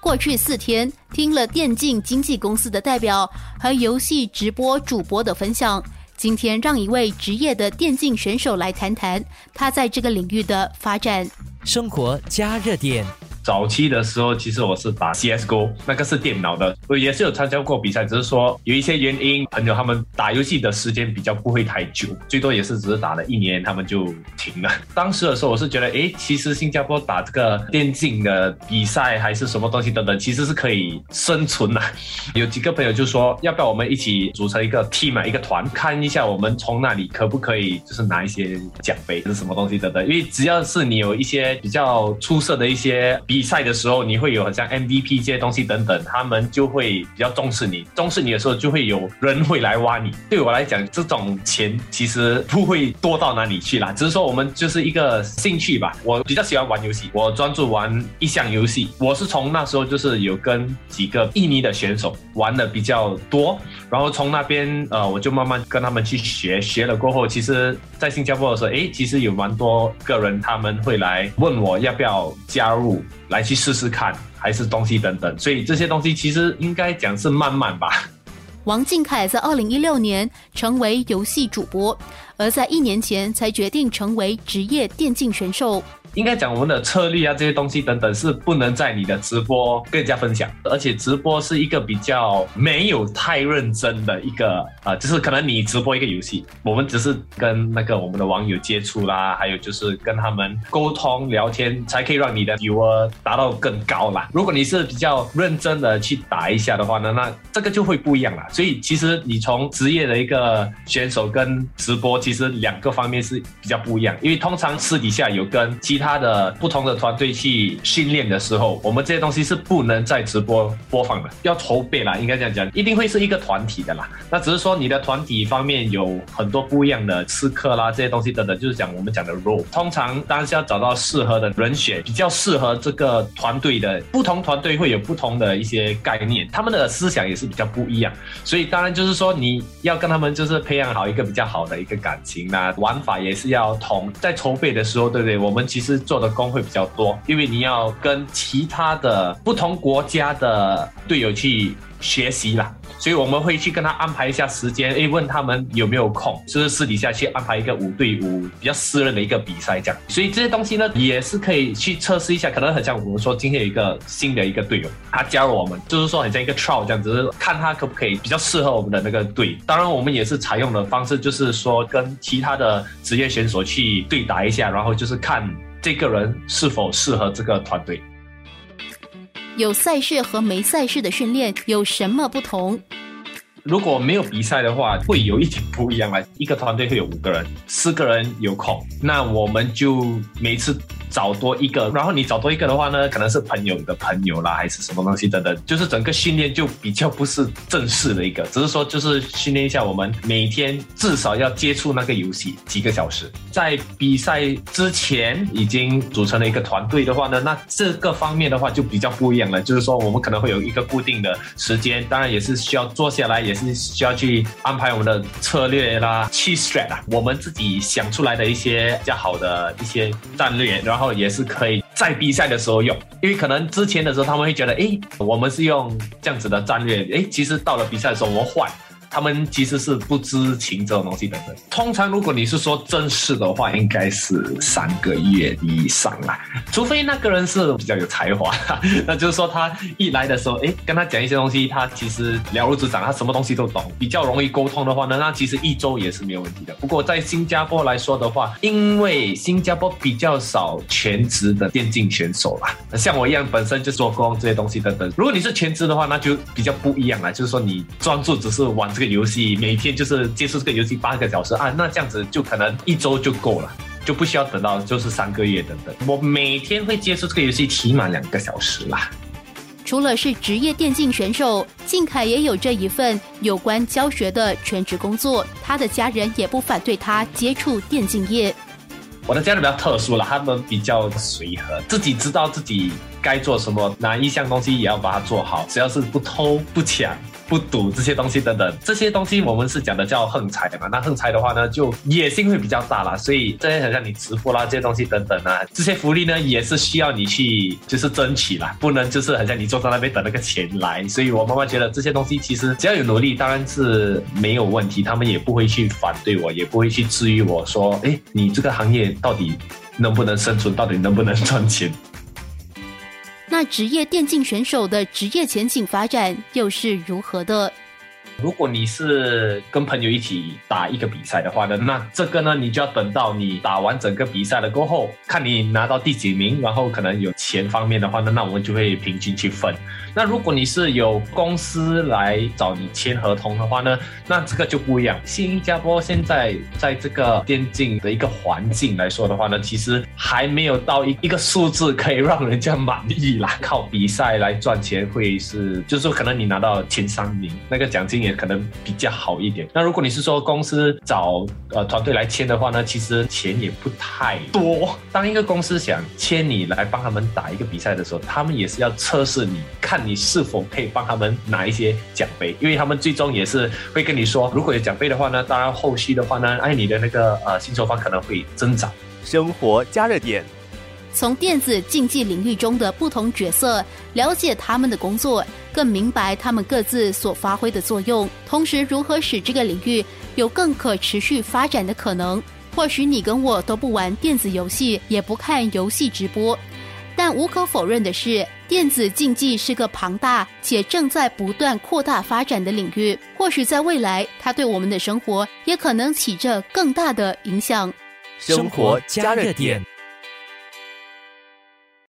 过去四天，听了电竞经纪公司的代表和游戏直播主播的分享，今天让一位职业的电竞选手来谈谈他在这个领域的发展。生活加热点。早期的时候，其实我是打 CSGO，那个是电脑的，我也是有参加过比赛，只是说有一些原因，朋友他们打游戏的时间比较不会太久，最多也是只是打了一年，他们就停了。当时的时候，我是觉得，哎，其实新加坡打这个电竞的比赛还是什么东西等等，其实是可以生存的。有几个朋友就说，要不要我们一起组成一个 team 一个团，看一下我们从那里可不可以就是拿一些奖杯是什么东西等等，因为只要是你有一些比较出色的一些比。比赛的时候，你会有好像 MVP 这些东西等等，他们就会比较重视你，重视你的时候，就会有人会来挖你。对我来讲，这种钱其实不会多到哪里去啦，只是说我们就是一个兴趣吧。我比较喜欢玩游戏，我专注玩一项游戏。我是从那时候就是有跟几个印尼的选手玩的比较多，然后从那边呃，我就慢慢跟他们去学，学了过后，其实在新加坡的时候，哎，其实有蛮多个人他们会来问我要不要加入。来去试试看，还是东西等等，所以这些东西其实应该讲是慢慢吧。王俊凯在二零一六年成为游戏主播，而在一年前才决定成为职业电竞选手。应该讲我们的策略啊，这些东西等等是不能在你的直播跟人家分享，而且直播是一个比较没有太认真的一个啊，就是可能你直播一个游戏，我们只是跟那个我们的网友接触啦，还有就是跟他们沟通聊天，才可以让你的余额达到更高啦。如果你是比较认真的去打一下的话呢，那这个就会不一样啦。所以其实你从职业的一个选手跟直播，其实两个方面是比较不一样，因为通常私底下有跟其他他的不同的团队去训练的时候，我们这些东西是不能在直播播放的，要筹备啦，应该这样讲，一定会是一个团体的啦。那只是说你的团体方面有很多不一样的刺客啦，这些东西等等，就是讲我们讲的 role。通常当然是要找到适合的人选，比较适合这个团队的。不同团队会有不同的一些概念，他们的思想也是比较不一样。所以当然就是说你要跟他们就是培养好一个比较好的一个感情啦，玩法也是要同。在筹备的时候，对不对？我们其实。做的工会比较多，因为你要跟其他的不同国家的队友去学习啦，所以我们会去跟他安排一下时间，诶，问他们有没有空，就是私底下去安排一个五对五比较私人的一个比赛这样。所以这些东西呢，也是可以去测试一下，可能很像我们说今天有一个新的一个队友，他加入我们，就是说很像一个 trial 这样，只是看他可不可以比较适合我们的那个队。当然，我们也是采用的方式，就是说跟其他的职业选手去对打一下，然后就是看。这个人是否适合这个团队？有赛事和没赛事的训练有什么不同？如果没有比赛的话，会有一点不一样啊。一个团队会有五个人，四个人有空，那我们就每次。找多一个，然后你找多一个的话呢，可能是朋友的朋友啦，还是什么东西等等，就是整个训练就比较不是正式的一个，只是说就是训练一下我们每天至少要接触那个游戏几个小时，在比赛之前已经组成了一个团队的话呢，那这个方面的话就比较不一样了，就是说我们可能会有一个固定的时间，当然也是需要坐下来，也是需要去安排我们的策略啦、去 strat 啊，我们自己想出来的一些比较好的一些战略，然后。也是可以在比赛的时候用，因为可能之前的时候他们会觉得，哎，我们是用这样子的战略，哎，其实到了比赛的时候我们换。他们其实是不知情这种东西的。通常如果你是说正式的话，应该是三个月以上啦，除非那个人是比较有才华，那就是说他一来的时候，哎，跟他讲一些东西，他其实了如指掌，他什么东西都懂，比较容易沟通的话呢，那其实一周也是没有问题的。不过在新加坡来说的话，因为新加坡比较少全职的电竞选手啦，像我一样本身就做工这些东西等等。如果你是全职的话，那就比较不一样了，就是说你专注只是玩。这个游戏每天就是接触这个游戏八个小时啊，那这样子就可能一周就够了，就不需要等到就是三个月等等。我每天会接触这个游戏起码两个小时啦。除了是职业电竞选手，靖凯也有这一份有关教学的全职工作，他的家人也不反对他接触电竞业。我的家人比较特殊了，他们比较随和，自己知道自己该做什么，哪一项东西也要把它做好，只要是不偷不抢。不赌这些东西等等，这些东西我们是讲的叫横财嘛。那横财的话呢，就野心会比较大啦，所以这些好像你直播啦这些东西等等啊，这些福利呢也是需要你去就是争取啦，不能就是好像你坐在那边等那个钱来。所以我妈妈觉得这些东西其实只要有努力，当然是没有问题，他们也不会去反对我，也不会去质疑我说，哎，你这个行业到底能不能生存，到底能不能赚钱？那职业电竞选手的职业前景发展又是如何的？如果你是跟朋友一起打一个比赛的话呢，那这个呢，你就要等到你打完整个比赛了过后，看你拿到第几名，然后可能有钱方面的话呢，那我们就会平均去分。那如果你是有公司来找你签合同的话呢，那这个就不一样。新加坡现在在这个电竞的一个环境来说的话呢，其实还没有到一一个数字可以让人家满意啦。靠比赛来赚钱会是，就是说可能你拿到前三名，那个奖金也可能比较好一点。那如果你是说公司找呃团队来签的话呢，其实钱也不太多。当一个公司想签你来帮他们打一个比赛的时候，他们也是要测试你看。你是否可以帮他们拿一些奖杯？因为他们最终也是会跟你说，如果有奖杯的话呢，当然后续的话呢，哎，你的那个呃薪酬方可能会增长。生活加热点，从电子竞技领域中的不同角色了解他们的工作，更明白他们各自所发挥的作用，同时如何使这个领域有更可持续发展的可能。或许你跟我都不玩电子游戏，也不看游戏直播。但无可否认的是，电子竞技是个庞大且正在不断扩大发展的领域。或许在未来，它对我们的生活也可能起着更大的影响。生活加热点。